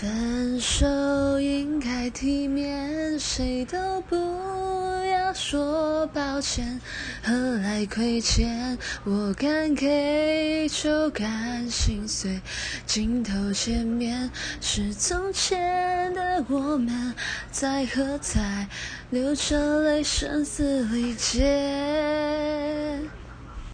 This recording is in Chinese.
分手应该体面谁都不要说抱歉何来亏欠？我敢给就敢心碎镜头前面是从前的我们在喝彩流着泪声嘶力竭。